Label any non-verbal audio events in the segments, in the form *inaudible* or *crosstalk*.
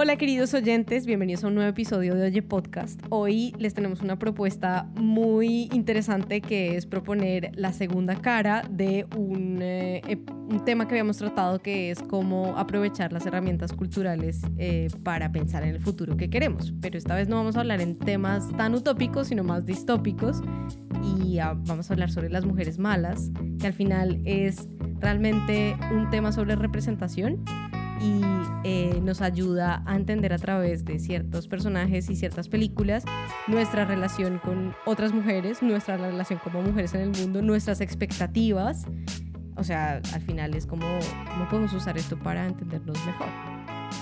Hola queridos oyentes, bienvenidos a un nuevo episodio de Oye Podcast. Hoy les tenemos una propuesta muy interesante que es proponer la segunda cara de un, eh, un tema que habíamos tratado que es cómo aprovechar las herramientas culturales eh, para pensar en el futuro que queremos. Pero esta vez no vamos a hablar en temas tan utópicos, sino más distópicos y ah, vamos a hablar sobre las mujeres malas, que al final es realmente un tema sobre representación y eh, nos ayuda a entender a través de ciertos personajes y ciertas películas nuestra relación con otras mujeres, nuestra relación como mujeres en el mundo, nuestras expectativas. O sea, al final es como, ¿cómo podemos usar esto para entendernos mejor?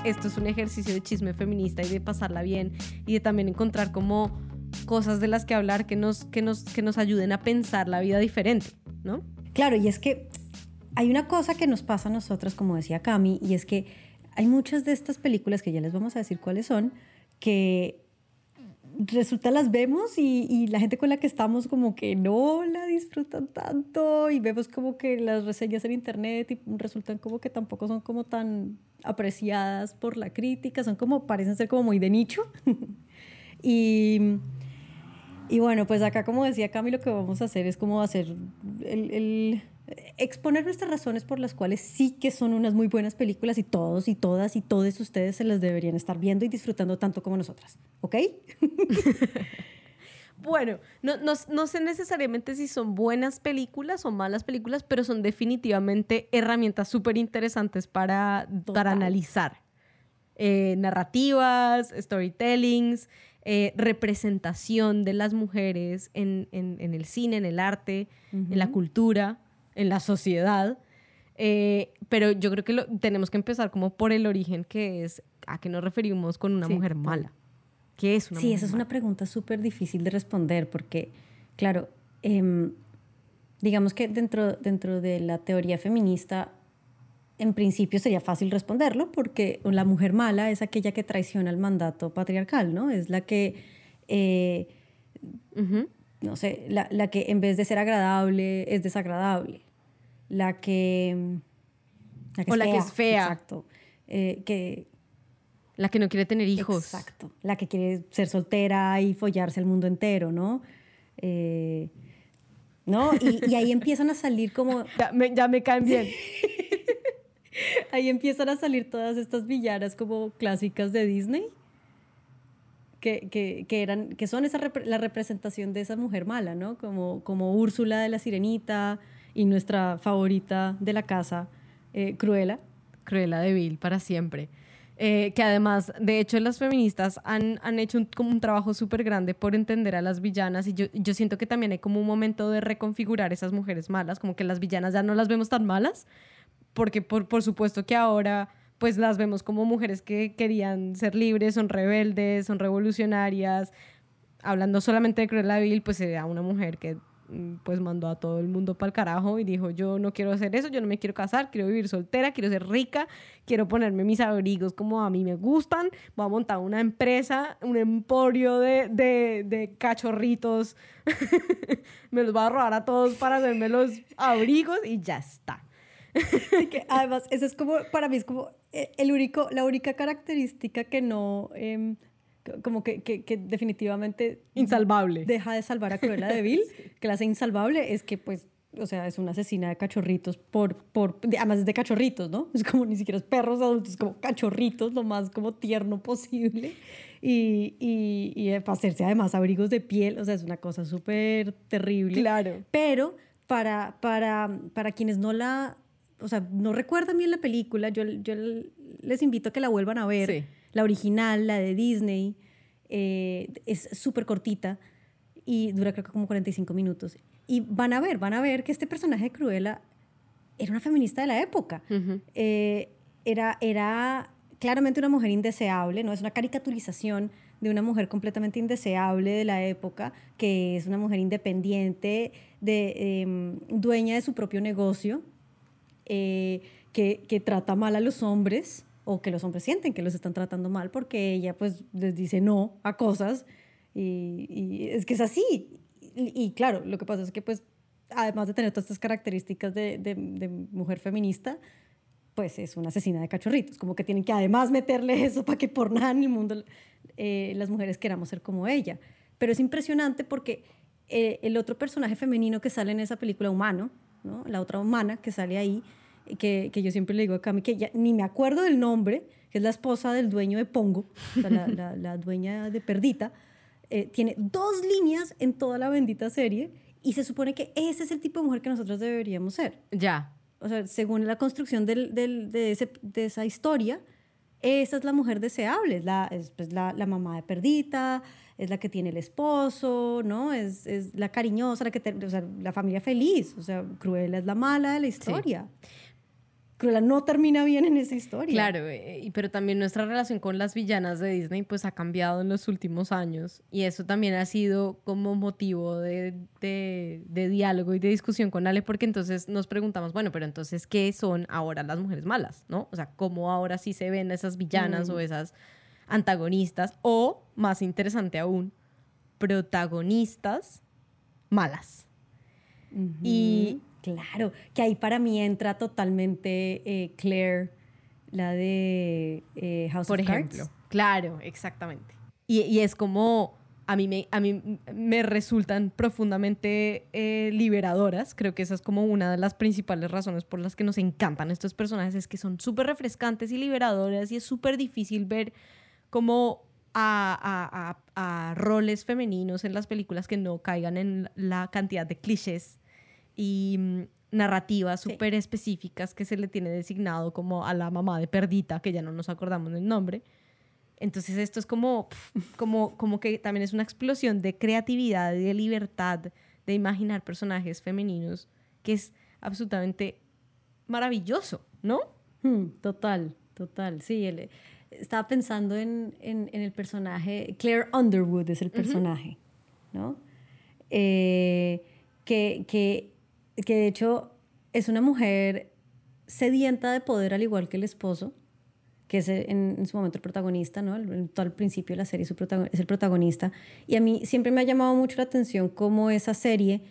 Esto es un ejercicio de chisme feminista y de pasarla bien y de también encontrar como cosas de las que hablar que nos, que nos, que nos ayuden a pensar la vida diferente, ¿no? Claro, y es que hay una cosa que nos pasa a nosotras, como decía Cami, y es que hay muchas de estas películas que ya les vamos a decir cuáles son, que resulta las vemos y, la gente con la que estamos como que no la disfrutan tanto y vemos como que las reseñas en internet y resultan como que tampoco son como tan apreciadas por la crítica, son como, parecen ser como muy de nicho. *laughs* y, y bueno, pues acá como decía Cami, lo que vamos a hacer es como hacer el exponer nuestras razones por las cuales sí que son unas muy buenas películas y todos y todas y todos ustedes se las deberían estar viendo y disfrutando tanto como nosotras, ¿ok? *laughs* bueno, no, no, no, sé necesariamente si son buenas películas o malas películas, pero son definitivamente herramientas súper interesantes para, para analizar. Eh, narrativas, storytellings, eh, representación de las mujeres en, en, en, el cine, en el arte, en la cultura en la sociedad. Eh, pero yo creo que lo, tenemos que empezar como por el origen, que es a qué nos referimos con una mujer mala. ¿Qué es una sí, mujer esa es una pregunta súper difícil de responder porque, claro, em, digamos que dentro, dentro de la teoría feminista, en principio sería fácil responderlo porque la mujer mala es aquella que traiciona el mandato patriarcal, ¿no? Es la que... Eh, no sé, la, la, que en vez de ser agradable es desagradable la que, la que o es la fea, que es fea. Exacto. Eh, que, la que no quiere tener hijos. Exacto. La que quiere ser soltera y follarse el mundo entero, ¿no? Eh, ¿No? Y, ahí empiezan a salir como... *laughs* Ya me, ya me caen bien. *laughs* ahí empiezan a salir todas estas villanas como clásicas de Disney. Que, que, que, eran, que son esa la representación de esa mujer mala, ¿no? Como, como Úrsula de la Sirenita, y nuestra favorita de la casa, eh, Cruella. Cruella de Vil para siempre. Eh, que además, de hecho, las feministas han, han hecho un, trabajo súper grande por entender a las villanas y yo, yo siento que también hay como un momento de reconfigurar esas mujeres malas, como que las villanas ya no las vemos tan malas, porque por, por supuesto que ahora pues las vemos como mujeres que querían ser libres, son rebeldes, son revolucionarias. Hablando solamente de Cruella Vil, pues era una mujer que pues mandó a todo el mundo para el carajo y dijo, yo no quiero hacer eso, yo no me quiero casar, quiero vivir soltera, quiero ser rica, quiero ponerme mis abrigos como a mí me gustan, voy a montar una empresa, un emporio de, de, cachorritos, *laughs* me los voy a robar a todos para hacerme los abrigos y ya está. *laughs* además, eso es como, para mí es como eh, el único, la única característica que no... Eh, como que, que, que, definitivamente insalvable. deja de salvar a Cruella de Vil. *laughs* Que la hace insalvable es que pues o sea es una asesina de cachorritos por por además es de cachorritos no es como ni siquiera es perros adultos es como cachorritos lo más como tierno posible. Y, y, y para hacerse además abrigos de piel o sea es una cosa súper terrible. Claro. Pero para para para quienes no la o sea no recuerdan bien la película yo yo les invito a que la vuelvan a ver. Sí. La original, la de Disney, eh, es súper cortita y dura creo que como 45 minutos. Y van a ver, van a ver que este personaje de Cruella era una feminista de la época. Eh, era, era claramente una mujer indeseable, ¿no? Es una caricaturización de una mujer completamente indeseable de la época, que es una mujer independiente, de, em, dueña de su propio negocio, eh, que, que, trata mal a los hombres, o que los hombres sienten que los están tratando mal porque ella pues les dice no a cosas y, es que es así. Y, claro, lo que pasa es que pues además de tener todas estas características de, de, mujer feminista, pues es una asesina de cachorritos, como que tienen que además meterle eso para que por nada en el mundo eh, las mujeres queramos ser como ella. Pero es impresionante porque eh, el otro personaje femenino que sale en esa película, humano, ¿no? la otra humana que sale ahí, que, que yo siempre le digo a Cami, que ya ni me acuerdo del nombre, que es la esposa del dueño de Pongo, la, *laughs* la, dueña de Perdita, eh, tiene dos líneas en toda la bendita serie y se supone que ese es el tipo de mujer que nosotros deberíamos ser. Ya o sea, según la construcción del, del, de, ese, de, esa historia, esa es la mujer deseable, es la, es, pues, la, la, mamá de Perdita, es la que tiene el esposo, ¿no? Es, es la cariñosa, la que o sea, la familia feliz, o sea, Cruella es la mala de la historia. Sí. Cruella no termina bien en esa historia. Claro, eh, pero también nuestra relación con las villanas de Disney pues ha cambiado en los últimos años y eso también ha sido como motivo de, de, diálogo y de discusión con Ale porque entonces nos preguntamos, bueno, pero entonces, ¿qué son ahora las mujeres malas? ¿No? O sea, ¿cómo ahora sí se ven esas villanas o mm. esas antagonistas o, más interesante aún, protagonistas malas? Y Claro, que ahí para mí entra totalmente eh, Claire, la de eh, House Por of ejemplo. Claro, exactamente. Y, es como, a mí me, a mí me resultan profundamente eh, liberadoras. Creo que esa es como una de las principales razones por las que nos encantan estos personajes, es que son súper refrescantes y liberadoras y es súper difícil ver como a, a, roles femeninos en las películas que no caigan en la cantidad de clichés y mm, narrativas súper específicas que se le tiene designado como a la mamá de Perdita, que ya no nos acordamos del nombre. Entonces esto es como, *laughs* como, como que también es una explosión de creatividad y de libertad de imaginar personajes femeninos que es absolutamente maravilloso, ¿no? Hmm, total, total. Sí, estaba pensando en, en, el personaje, Claire Underwood es el personaje, ¿no? Eh, que, que que de hecho es una mujer sedienta de poder al igual que el esposo, que es en, su momento el protagonista, ¿no? En todo el principio de la serie es el protagonista. Y a mí siempre me ha llamado mucho la atención cómo esa serie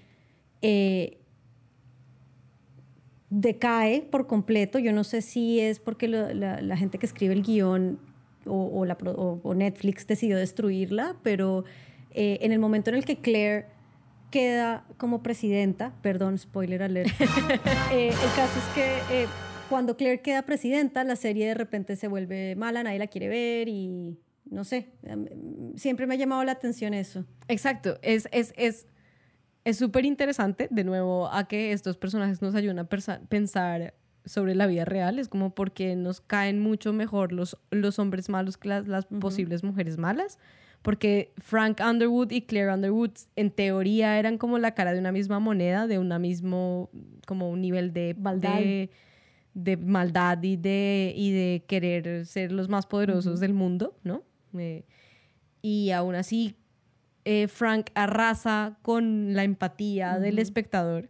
eh, decae por completo. Yo no sé si es porque la, gente que escribe el guion o, la, Netflix decidió destruirla, pero eh, en el momento en el que Claire queda como presidenta, perdón, spoiler alert, *laughs* eh, el caso es que eh, cuando Claire queda presidenta, la serie de repente se vuelve mala, nadie la quiere ver y no sé, em, siempre me ha llamado la atención eso. Exacto, es es es es súper interesante, de nuevo, a que estos personajes nos ayudan a pensar sobre la vida real, es como porque nos caen mucho mejor los, los hombres malos que las, las posibles mujeres malas porque Frank Underwood y Claire Underwood en teoría eran como la cara de una misma moneda, de un mismo, como un nivel de maldad, de, maldad y, de, y de querer ser los más poderosos del mundo, ¿no? Eh, y aún así, eh, Frank arrasa con la empatía del espectador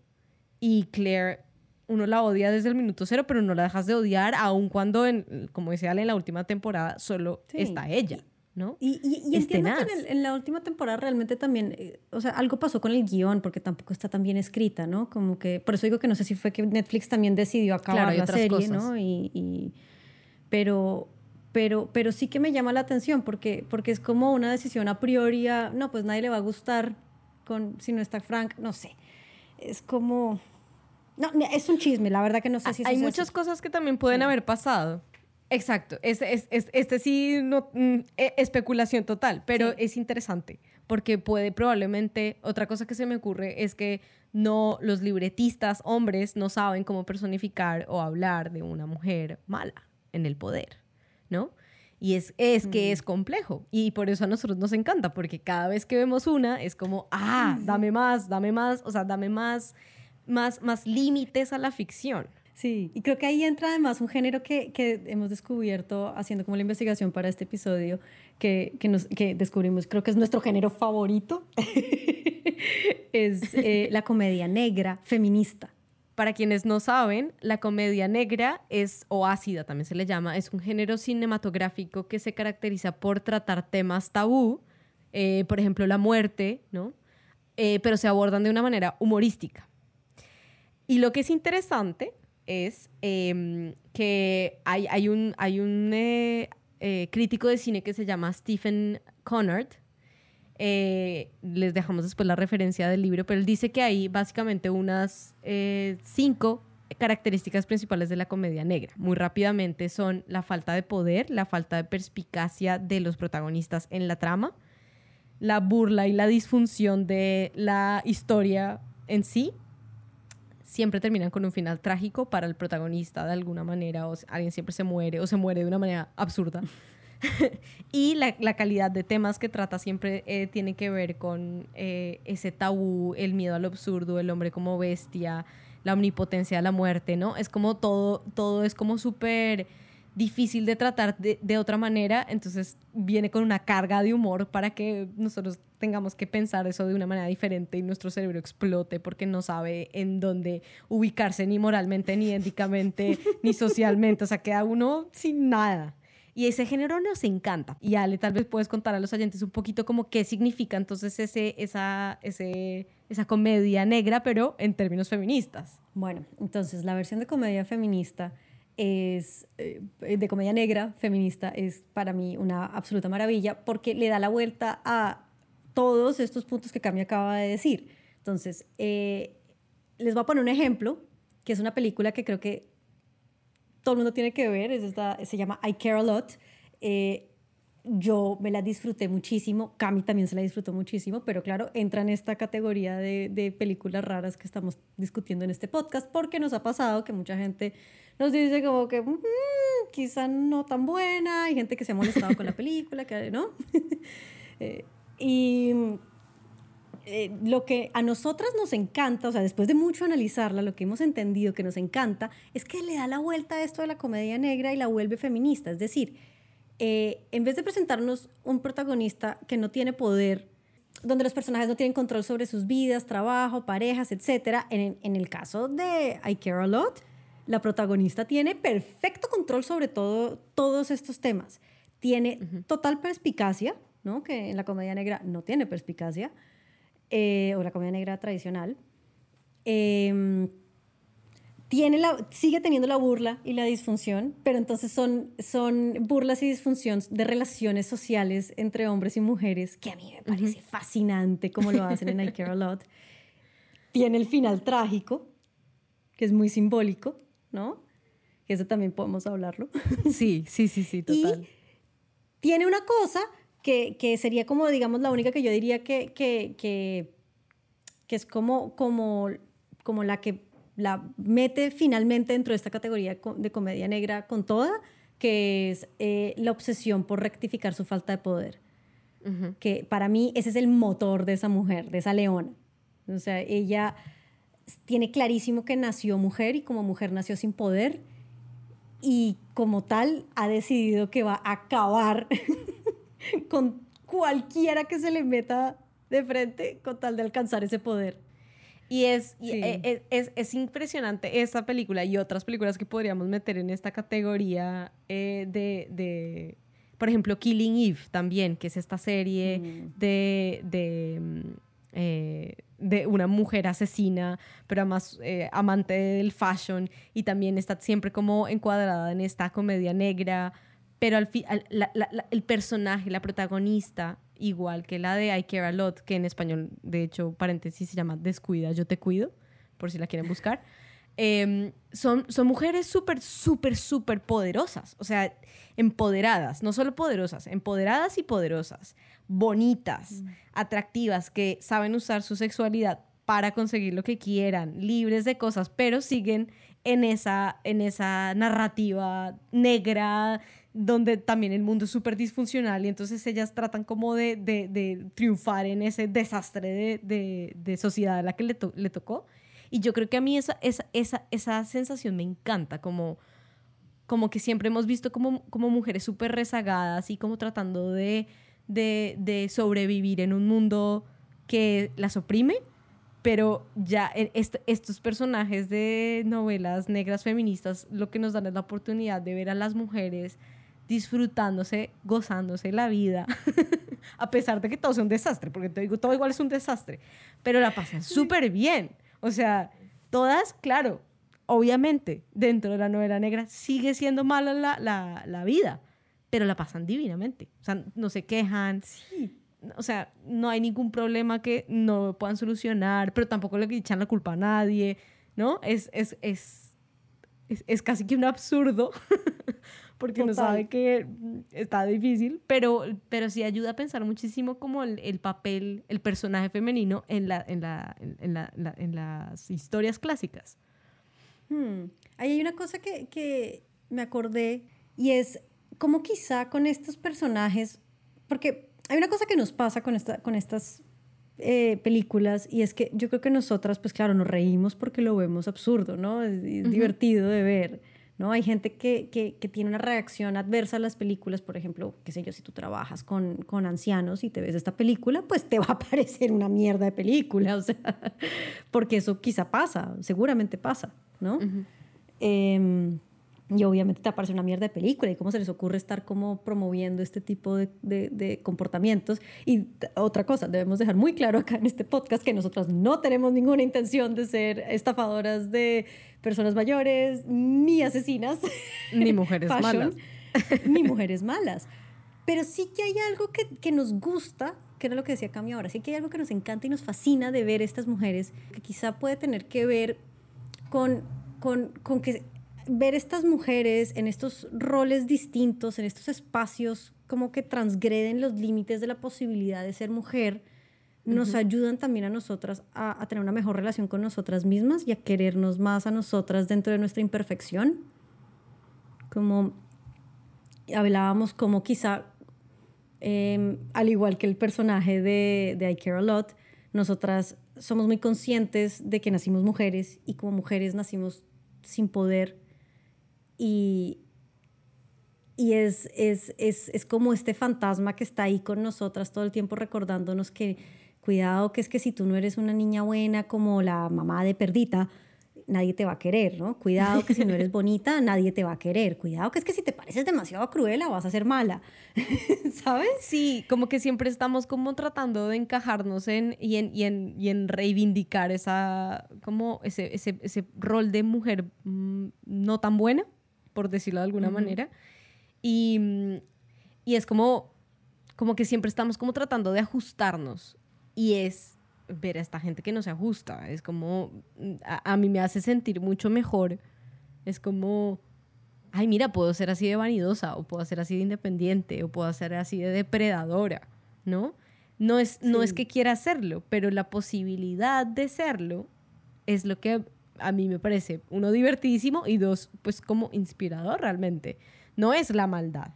y Claire uno la odia desde el minuto cero, pero no la dejas de odiar, aun cuando, en, como decía Ale, en la última temporada solo está ella. ¿No? Y, y, entiendo que en, la última temporada realmente también, eh, o sea, algo pasó con el guion porque tampoco está tan bien escrita, ¿no? Como que, por eso digo que no sé si fue que Netflix también decidió acabar la serie, ¿no? Y, pero, pero, pero sí que me llama la atención porque, porque es como una decisión a priori, no, pues nadie le va a gustar con, si no está Frank, no sé. Es como... No, es un chisme, la verdad que no sé si Hay muchas cosas que también pueden haber pasado. Exacto, este, es, este sí, no, mm, e, especulación total, pero es interesante porque puede probablemente, otra cosa que se me ocurre es que no, los libretistas hombres no saben cómo personificar o hablar de una mujer mala en el poder, ¿no? Y es, es que es mm. complejo. Y por eso a nosotros nos encanta, porque cada vez que vemos una es como, ah, dame más, dame más, o sea, dame más, más, más límites a la ficción. Sí, y creo que ahí entra además un género que, que hemos descubierto haciendo como la investigación para este episodio, que, que, nos, que descubrimos, creo que es nuestro género favorito, *laughs* es eh, la comedia negra feminista. Para quienes no saben, la comedia negra es, o ácida también se le llama, es un género cinematográfico que se caracteriza por tratar temas tabú, eh, por ejemplo la muerte, ¿no? Eh, pero se abordan de una manera humorística. Y lo que es interesante es em, que hay, hay un, hay un eh, eh, crítico de cine que se llama Stephen Connard. Eh, les dejamos después la referencia del libro, pero él dice que hay básicamente unas cinco características principales de la comedia negra. Muy rápidamente son la falta de poder, la falta de perspicacia de los protagonistas en la trama, la burla y la disfunción de la historia en sí. Siempre terminan con un final trágico para el protagonista de alguna manera, o alguien siempre se muere o se muere de una manera absurda. *laughs* y la, calidad de temas que trata siempre eh, tiene que ver con eh, ese tabú, el miedo al absurdo, el hombre como bestia, la omnipotencia de la muerte, ¿no? Es como todo, todo es como súper difícil de tratar de, otra manera, entonces viene con una carga de humor para que nosotros tengamos que pensar eso de una manera diferente y nuestro cerebro explote porque no sabe en dónde ubicarse ni moralmente, ni éticamente, *laughs* ni socialmente, o sea, queda uno sin nada. Y ese género nos encanta. Y Ale, tal vez puedes contar a los oyentes un poquito como qué significa entonces ese, esa, ese, esa comedia negra, pero en términos feministas. Bueno, entonces la versión de comedia feminista es, eh, de comedia negra feminista, es para mí una absoluta maravilla porque le da la vuelta a todos estos puntos que Cami acaba de decir. Entonces, eh, les voy a poner un ejemplo, que es una película que creo que todo el mundo tiene que ver, es esta, se llama I Care a Lot. Eh, yo me la disfruté muchísimo, Cami también se la disfrutó muchísimo, pero claro, entra en esta categoría de, de, películas raras que estamos discutiendo en este podcast, porque nos ha pasado que mucha gente nos dice como que mm, quizá no tan buena, hay gente que se ha molestado con la *laughs* película, que, ¿no? *laughs* Eh, y eh, lo que a nosotras nos encanta, o sea, después de mucho analizarla, lo que hemos entendido que nos encanta es que le da la vuelta a esto de la comedia negra y la vuelve feminista. Es decir, eh, en vez de presentarnos un protagonista que no tiene poder, donde los personajes no tienen control sobre sus vidas, trabajo, parejas, etc., en, en el caso de I Care a Lot, la protagonista tiene perfecto control sobre todo, todos estos temas. Tiene total perspicacia, ¿no? que en la comedia negra no tiene perspicacia eh, o la comedia negra tradicional, em, tiene la, sigue teniendo la burla y la disfunción, pero entonces son, son burlas y disfunción de relaciones sociales entre hombres y mujeres, que a mí me parece fascinante como lo hacen en I Care a Lot. *laughs* Tiene el final trágico, que es muy simbólico, ¿no? Que eso también podemos hablarlo. *laughs* Sí, sí, sí, sí, total. Y tiene una cosa que, sería como, digamos, la única que yo diría que, que, que, es como, como, como la que la mete finalmente dentro de esta categoría de comedia negra con toda, que es eh, la obsesión por rectificar su falta de poder. Que para mí ese es el motor de esa mujer, de esa leona. O sea, ella tiene clarísimo que nació mujer y como mujer nació sin poder y como tal ha decidido que va a acabar *laughs* con cualquiera que se le meta de frente con tal de alcanzar ese poder. Y es, e, e, es, es, impresionante esta película y otras películas que podríamos meter en esta categoría eh, de, de, por ejemplo, Killing Eve también, que es esta serie mm. de, de, mm, eh, de, una mujer asesina, pero además eh, amante del fashion y también está siempre como encuadrada en esta comedia negra pero al el personaje, la protagonista, igual que la de I Care a Lot, que en español, de hecho, paréntesis, se llama Descuida, yo te cuido, por si la quieren buscar, *laughs* em, son, son mujeres súper, súper, súper poderosas, o sea, empoderadas, no solo poderosas, empoderadas y poderosas, bonitas, atractivas, que saben usar su sexualidad para conseguir lo que quieran, libres de cosas, pero siguen en esa, en esa narrativa negra donde también el mundo es súper disfuncional y entonces ellas tratan como de, de, triunfar en ese desastre de, de sociedad a la que le, le, tocó. Y yo creo que a mí esa, esa, esa, esa sensación me encanta, como, como que siempre hemos visto como, como mujeres súper rezagadas y como tratando de, de, sobrevivir en un mundo que las oprime, pero ya estos personajes de novelas negras feministas lo que nos dan es la oportunidad de ver a las mujeres disfrutándose, gozándose la vida, *laughs* a pesar de que todo sea un desastre, porque te digo, todo igual es un desastre, pero la pasan súper bien. O sea, todas, claro, obviamente, dentro de la novela negra sigue siendo mala la, la, la vida, pero la pasan divinamente. O sea, no se quejan. Sí. O sea, no hay ningún problema que no puedan solucionar, pero tampoco le echan la culpa a nadie, ¿no? Es, es, es, es, es casi que un absurdo, *laughs* porque uno sabe que está difícil, pero, pero sí ayuda a pensar muchísimo como el, el papel, el personaje femenino en, la, en, la, en, la, en las historias clásicas. Hmm. Ahí hay una cosa que, que me acordé y es como quizá con estos personajes, porque hay una cosa que nos pasa con, esta, con estas eh, películas y es que yo creo que nosotras, pues claro, nos reímos porque lo vemos absurdo, ¿no? Es, divertido de ver, ¿no? Hay gente que, que, que, tiene una reacción adversa a las películas, por ejemplo, qué sé yo, si tú trabajas con, con, ancianos y te ves esta película, pues te va a *laughs* parecer una mierda de película, o sea, porque eso quizá pasa, seguramente pasa, ¿no? Y obviamente te aparece una mierda de película y cómo se les ocurre estar como promoviendo este tipo de, de, comportamientos. Y otra cosa, debemos dejar muy claro acá en este podcast que nosotros no tenemos ninguna intención de ser estafadoras de personas mayores, ni asesinas, ni mujeres malas. ni mujeres malas. Pero sí que hay algo que, que nos gusta, que era lo que decía Cami ahora, sí que hay algo que nos encanta y nos fascina de ver estas mujeres, que quizá puede tener que ver con, con, con que ver estas mujeres en estos roles distintos, en estos espacios como que transgreden los límites de la posibilidad de ser mujer, nos ayudan también a nosotras a, tener una mejor relación con nosotras mismas y a querernos más a nosotras dentro de nuestra imperfección. Como hablábamos como quizá, em, al igual que el personaje de, de I Care a Lot, nosotras somos muy conscientes de que nacimos mujeres y como mujeres nacimos sin poder y, y es, es, es, es, como este fantasma que está ahí con nosotras todo el tiempo recordándonos que cuidado que es que si tú no eres una niña buena como la mamá de Perdita, nadie te va a querer, ¿no? Cuidado que si no eres *laughs* bonita, nadie te va a querer. Cuidado que es que si te pareces demasiado cruela, vas a ser mala. *laughs* ¿Sabes? Sí, como que siempre estamos como tratando de encajarnos en y en, y en, y en reivindicar esa, como ese, ese, ese rol de mujer mm, no tan buena por decirlo de alguna manera. Y, y, es como, como que siempre estamos como tratando de ajustarnos. Y es ver a esta gente que no se ajusta. Es como, a, a mí me hace sentir mucho mejor. Es como, ay, mira, puedo ser así de vanidosa, o puedo ser así de independiente, o puedo ser así de depredadora, ¿no? No es, no es que quiera hacerlo, pero la posibilidad de serlo es lo que a mí me parece, uno, divertidísimo y dos, pues como inspirador realmente. No es la maldad,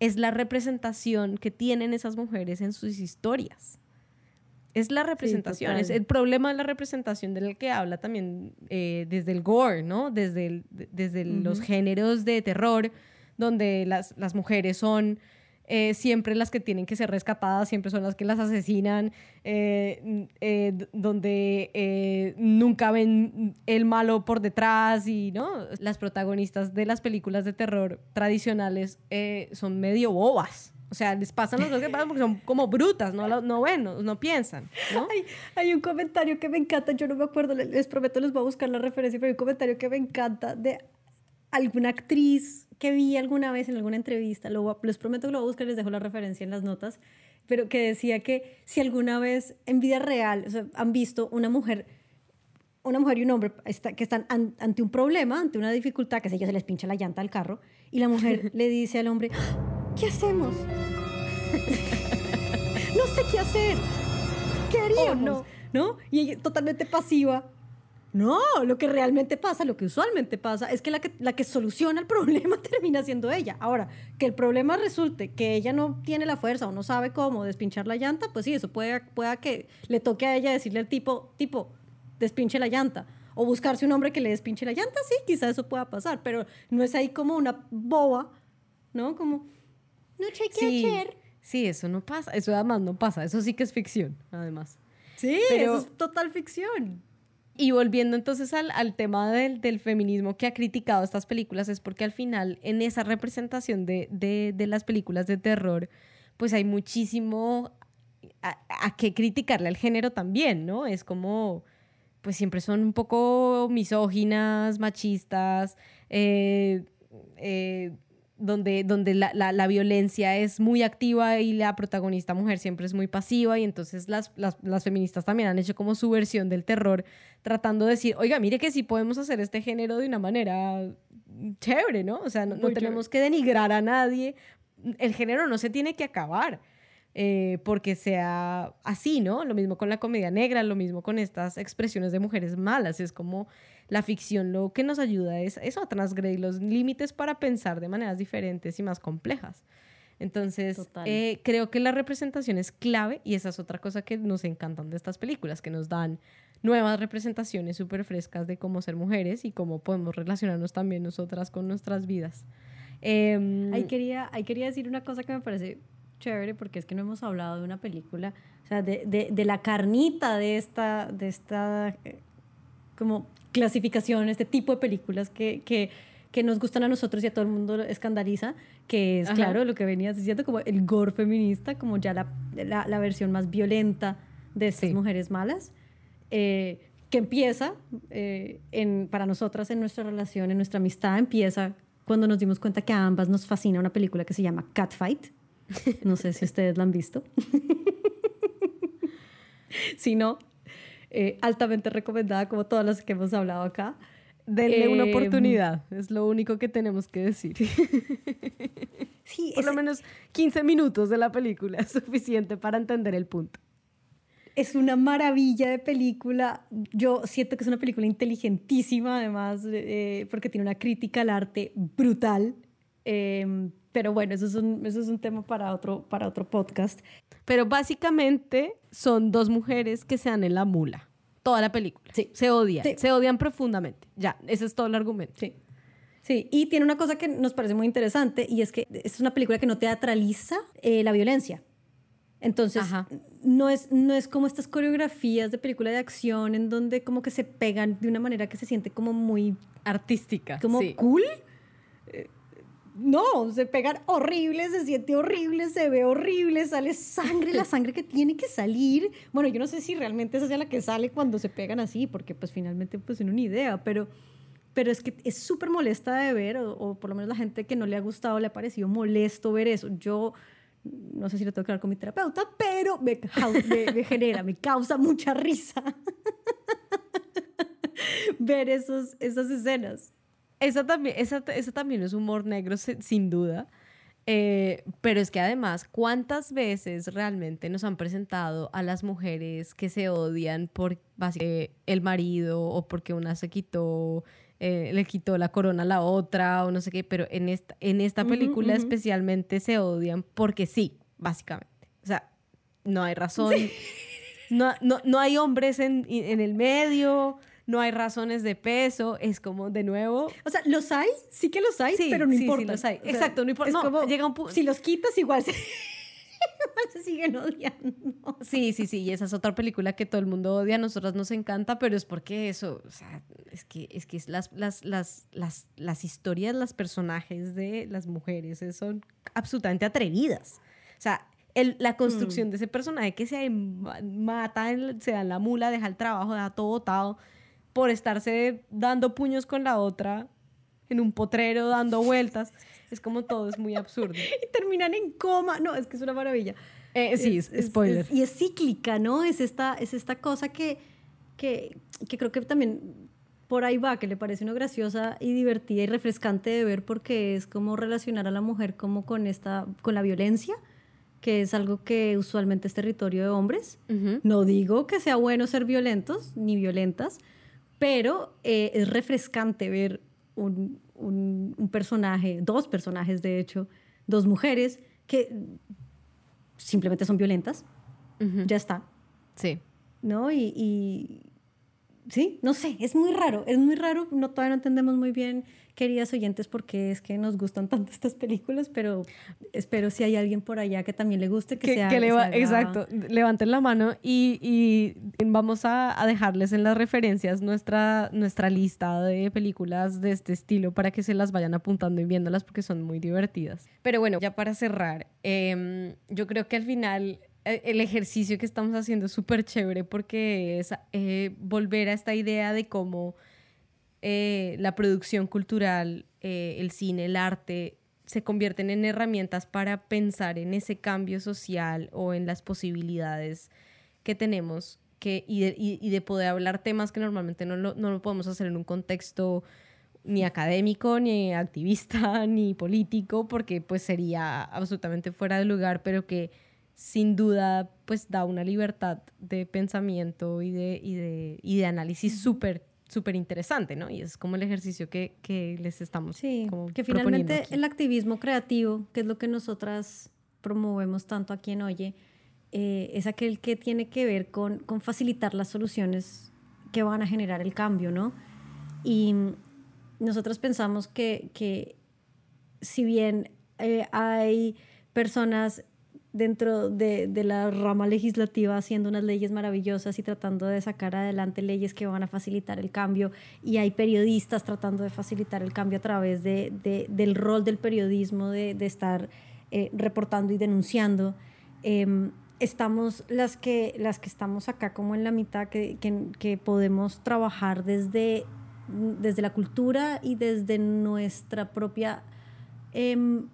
es la representación que tienen esas mujeres en sus historias. Es la representación, es el problema de la representación del que habla también eh, desde el gore, ¿no? Desde, desde los géneros de terror, donde las, las mujeres son eh, siempre las que tienen que ser rescatadas, siempre son las que las asesinan, eh, eh, donde nunca ven el malo por detrás y, ¿no? Las protagonistas de las películas de terror tradicionales son medio bobas. O sea, les pasan cosas que pasan porque son como brutas, no, no ven, no, piensan. ¿no? Hay, hay, un comentario que me encanta, yo no me acuerdo, les prometo, les voy a buscar la referencia, pero hay un comentario que me encanta de alguna actriz que vi alguna vez en alguna entrevista, lo, les prometo que lo voy a buscar, les dejo la referencia en las notas, pero que decía que si alguna vez en vida real han visto una mujer, una mujer y un hombre que están ante un problema, ante una dificultad, que sé yo, se les pincha la llanta al carro, y la mujer *laughs* le dice al hombre, ¿qué hacemos? *laughs* no sé qué hacer. ¿Qué haríamos? no. ¿No? Y ella totalmente pasiva, no, lo que realmente pasa, lo que usualmente pasa, es que la que, la que soluciona el *laughs* problema termina siendo ella. Ahora, que el problema resulte que ella no tiene la fuerza o no sabe cómo despinchar la llanta, pues sí, eso puede, pueda que le toque a ella decirle al tipo, tipo, despinche la llanta. O buscarse un hombre que le despinche la llanta, sí, quizá eso pueda pasar, pero no es ahí como una boba, ¿no? Como, no qué sí, hacer. Sí, eso no pasa, eso además no pasa, eso sí que es ficción, además. Sí, eso es total ficción. Y volviendo entonces al, al tema del, del, feminismo que ha criticado estas películas, es porque al final en esa representación de, de, de las películas de terror, pues hay muchísimo a, a, qué criticarle al género también, ¿no? Es como, pues siempre son un poco misóginas, machistas, eh, eh, donde, donde la, la, violencia es muy activa y la protagonista mujer siempre es muy pasiva y entonces las, las, las, feministas también han hecho como su versión del terror tratando de decir, oiga, mire que sí podemos hacer este género de una manera chévere, ¿no? O sea, no, tenemos que denigrar a nadie, el género no se tiene que acabar. Eh, porque sea así, ¿no? Lo mismo con la comedia negra, lo mismo con estas expresiones de mujeres malas. Es como la ficción lo que nos ayuda es eso, a transgredir los límites para pensar de maneras diferentes y más complejas. Entonces, eh, creo que la representación es clave y esa es otra cosa que nos encantan de estas películas, que nos dan nuevas representaciones súper frescas de cómo ser mujeres y cómo podemos relacionarnos también nosotras con nuestras vidas. Eh, ahí, quería, ahí quería decir una cosa que me parece chévere porque es que no hemos hablado de una película, o sea, de, de, de la carnita de esta, de esta eh, como clasificación, este tipo de películas que, que, que, nos gustan a nosotros y a todo el mundo escandaliza, que es, claro, lo que venías diciendo, como el gore feminista, como ya la, la, la versión más violenta de estas mujeres malas, eh, que empieza eh, en, para nosotras en nuestra relación, en nuestra amistad, empieza cuando nos dimos cuenta que a ambas nos fascina una película que se llama Catfight. *laughs* No sé si ustedes la han visto. *laughs* si no, eh, altamente recomendada como todas las que hemos hablado acá. Denle una em, oportunidad, es lo único que tenemos que decir. sí, *laughs* Por lo menos 15 minutos de la película es suficiente para entender el punto. Es una maravilla de película. Yo siento que es una película inteligentísima, además, eh, porque tiene una crítica al arte brutal. Em, pero bueno, eso es, un, eso es un tema para otro, para otro podcast. Pero básicamente son dos mujeres que se dan en la mula. Toda la película. Sí. Se odian. Se odian profundamente. Ya, ese es todo el argumento. Sí. Sí, y tiene una cosa que nos parece muy interesante y es que es una película que no teatraliza eh, la violencia. Entonces, no es, no es como estas coreografías de película de acción en donde como que se pegan de una manera que se siente como muy artística. Como cool no, se pegan horrible, se siente horrible, se ve horrible, sale sangre, la sangre que tiene que salir. Bueno, yo no sé si realmente esa es la que sale cuando se pegan así, porque pues finalmente pues en una idea, pero, pero es que es súper molesta de ver, o, por lo menos la gente que no le ha gustado le ha parecido molesto ver eso. Yo no sé si lo tengo que hablar con mi terapeuta, pero me, me genera, me causa mucha risa *laughs* ver esos, esas escenas. Esa también, esa, también es humor negro, sin duda. Eh, pero es que además, ¿cuántas veces realmente nos han presentado a las mujeres que se odian por básicamente el marido o porque una se quitó, eh, le quitó la corona a la otra o no sé qué? Pero en esta, en esta película especialmente se odian porque sí, básicamente. O sea, no hay razón. No, no, no, hay hombres en, en el medio no hay razones de peso, es como de nuevo. O sea, los hay, sí que los hay, pero no sí, importa. Sí, los hay. Exacto, no importa. llega un Si los quitas, igual se, *laughs* igual se siguen odiando. Sí, sí, sí. Y esa es otra película que todo el mundo odia, a nosotras nos encanta, pero es porque eso, o sea, es que, es que las, las, las, las, las historias, los personajes de las mujeres son absolutamente atrevidas. O sea, el, la construcción mm. de ese personaje que se mata, se da en la mula, deja el trabajo, da todo botado por estarse dando puños con la otra en un potrero dando vueltas. Es como todo, es muy absurdo. *laughs* y terminan en coma. No, es que es una maravilla. Eh, sí, es, spoiler. y es cíclica, ¿no? Es esta, es esta cosa que, que, que creo que también por ahí va, que le parece una graciosa y divertida y refrescante de ver porque es como relacionar a la mujer como con, esta, con la violencia que es algo que usualmente es territorio de hombres. No digo que sea bueno ser violentos ni violentas, pero eh, es refrescante ver un, un, personaje, dos personajes de hecho, dos mujeres que simplemente son violentas. Ya está. Sí. ¿No? Y, y, sí, no sé, es muy raro, es muy raro, no, todavía no entendemos muy bien queridas oyentes, porque es que nos gustan tanto estas películas, pero espero si hay alguien por allá que también le guste, que, sea... Exacto, levanten la mano y, y vamos a, a, dejarles en las referencias nuestra, nuestra lista de películas de este estilo para que se las vayan apuntando y viéndolas porque son muy divertidas. Pero bueno, ya para cerrar, em, yo creo que al final el ejercicio que estamos haciendo es súper chévere porque es eh, volver a esta idea de cómo eh, la producción cultural, eh, el cine, el arte, se convierten en herramientas para pensar en ese cambio social o en las posibilidades que tenemos que, y, de, y, de poder hablar temas que normalmente no lo, no lo podemos hacer en un contexto ni académico, ni activista, *laughs* ni político, porque pues sería absolutamente fuera de lugar, pero que sin duda pues da una libertad de pensamiento y de, y de, y de análisis súper súper interesante, ¿no? Y es como el ejercicio que, que les estamos Sí, que finalmente el activismo creativo, que es lo que nosotras promovemos tanto aquí en Oye, eh, es aquel que tiene que ver con, con, facilitar las soluciones que van a generar el cambio, ¿no? Y nosotros pensamos que, que si bien eh, hay personas dentro de, de, la rama legislativa haciendo unas leyes maravillosas y tratando de sacar adelante leyes que van a facilitar el cambio y hay periodistas tratando de facilitar el cambio a través de, de, del rol del periodismo, de, estar eh, reportando y denunciando. Em, estamos las que, las que estamos acá como en la mitad, que, que, que podemos trabajar desde, desde la cultura y desde nuestra propia... Eh,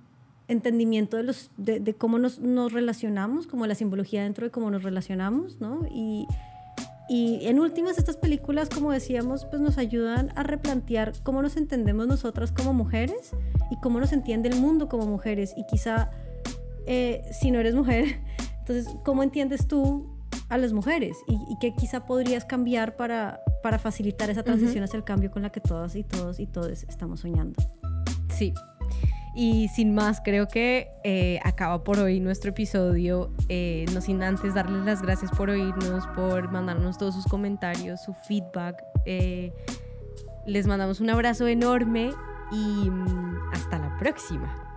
entendimiento de, los, de, cómo nos, nos, relacionamos, como la simbología dentro de cómo nos relacionamos, ¿no? Y, y en últimas, estas películas, como decíamos, pues nos ayudan a replantear cómo nos entendemos nosotras como mujeres y cómo nos entiende el mundo como mujeres. Y quizá, eh, si no eres mujer, *laughs* entonces, ¿cómo entiendes tú a las mujeres? Y, y qué quizá podrías cambiar para, para facilitar esa transición hacia el cambio con la que todas y todos y todos estamos soñando. Sí, y sin más, creo que eh, acaba por hoy nuestro episodio. Eh, no sin antes darles las gracias por oírnos, por mandarnos todos sus comentarios, su feedback. Eh, les mandamos un abrazo enorme y mm, hasta la próxima.